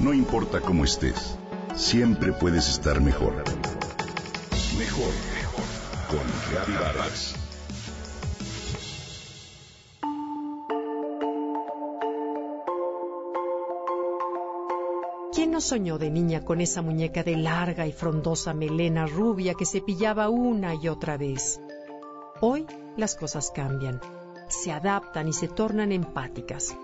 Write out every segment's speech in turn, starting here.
No importa cómo estés, siempre puedes estar mejor. Mejor, mejor. Con Reavivadas. ¿Quién no soñó de niña con esa muñeca de larga y frondosa melena rubia que se pillaba una y otra vez? Hoy las cosas cambian, se adaptan y se tornan empáticas.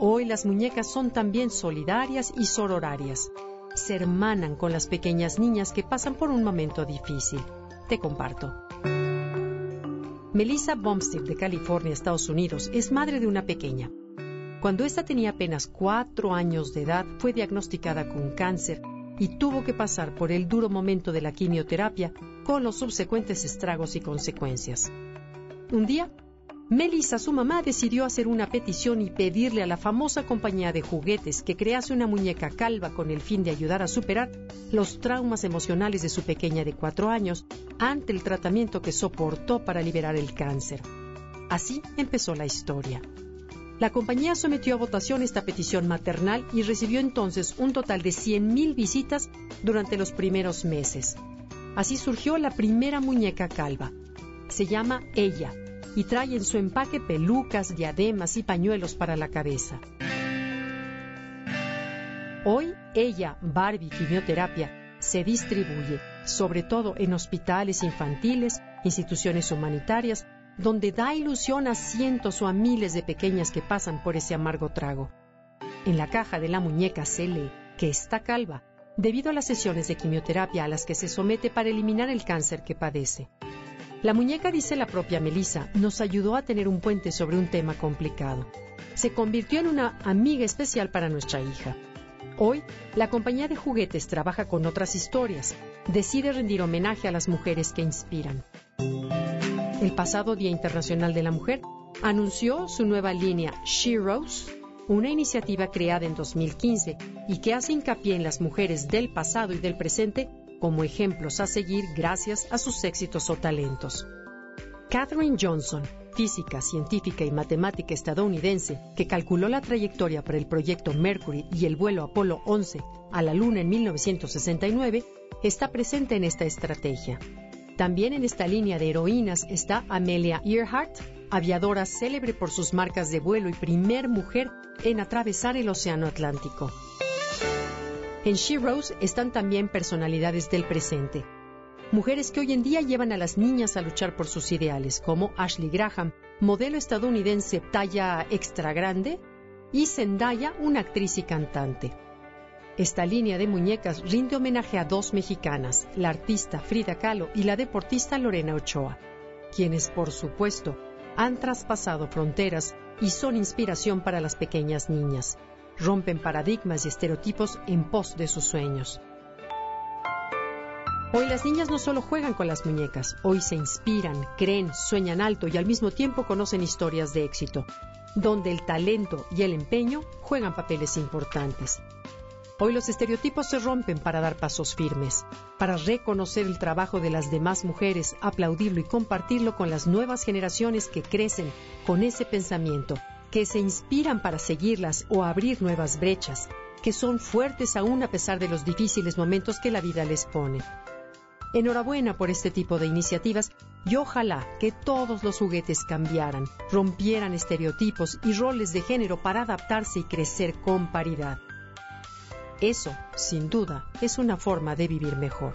Hoy las muñecas son también solidarias y sororarias. Se hermanan con las pequeñas niñas que pasan por un momento difícil. Te comparto. Melissa Bumstead de California, Estados Unidos, es madre de una pequeña. Cuando ésta tenía apenas cuatro años de edad, fue diagnosticada con cáncer y tuvo que pasar por el duro momento de la quimioterapia con los subsecuentes estragos y consecuencias. Un día, Melissa, su mamá, decidió hacer una petición y pedirle a la famosa compañía de juguetes que crease una muñeca calva con el fin de ayudar a superar los traumas emocionales de su pequeña de cuatro años ante el tratamiento que soportó para liberar el cáncer. Así empezó la historia. La compañía sometió a votación esta petición maternal y recibió entonces un total de 100.000 visitas durante los primeros meses. Así surgió la primera muñeca calva. Se llama Ella y trae en su empaque pelucas, diademas y pañuelos para la cabeza. Hoy ella, Barbie Quimioterapia, se distribuye, sobre todo en hospitales infantiles, instituciones humanitarias, donde da ilusión a cientos o a miles de pequeñas que pasan por ese amargo trago. En la caja de la muñeca se lee que está calva, debido a las sesiones de quimioterapia a las que se somete para eliminar el cáncer que padece. La muñeca, dice la propia Melissa, nos ayudó a tener un puente sobre un tema complicado. Se convirtió en una amiga especial para nuestra hija. Hoy, la compañía de juguetes trabaja con otras historias. Decide rendir homenaje a las mujeres que inspiran. El pasado Día Internacional de la Mujer anunció su nueva línea She una iniciativa creada en 2015 y que hace hincapié en las mujeres del pasado y del presente como ejemplos a seguir gracias a sus éxitos o talentos. Katherine Johnson, física, científica y matemática estadounidense, que calculó la trayectoria para el proyecto Mercury y el vuelo Apolo 11 a la Luna en 1969, está presente en esta estrategia. También en esta línea de heroínas está Amelia Earhart, aviadora célebre por sus marcas de vuelo y primer mujer en atravesar el Océano Atlántico. En She Rose están también personalidades del presente. Mujeres que hoy en día llevan a las niñas a luchar por sus ideales, como Ashley Graham, modelo estadounidense talla extra grande, y Zendaya, una actriz y cantante. Esta línea de muñecas rinde homenaje a dos mexicanas, la artista Frida Kahlo y la deportista Lorena Ochoa, quienes, por supuesto, han traspasado fronteras y son inspiración para las pequeñas niñas rompen paradigmas y estereotipos en pos de sus sueños. Hoy las niñas no solo juegan con las muñecas, hoy se inspiran, creen, sueñan alto y al mismo tiempo conocen historias de éxito, donde el talento y el empeño juegan papeles importantes. Hoy los estereotipos se rompen para dar pasos firmes, para reconocer el trabajo de las demás mujeres, aplaudirlo y compartirlo con las nuevas generaciones que crecen con ese pensamiento que se inspiran para seguirlas o abrir nuevas brechas, que son fuertes aún a pesar de los difíciles momentos que la vida les pone. Enhorabuena por este tipo de iniciativas y ojalá que todos los juguetes cambiaran, rompieran estereotipos y roles de género para adaptarse y crecer con paridad. Eso, sin duda, es una forma de vivir mejor.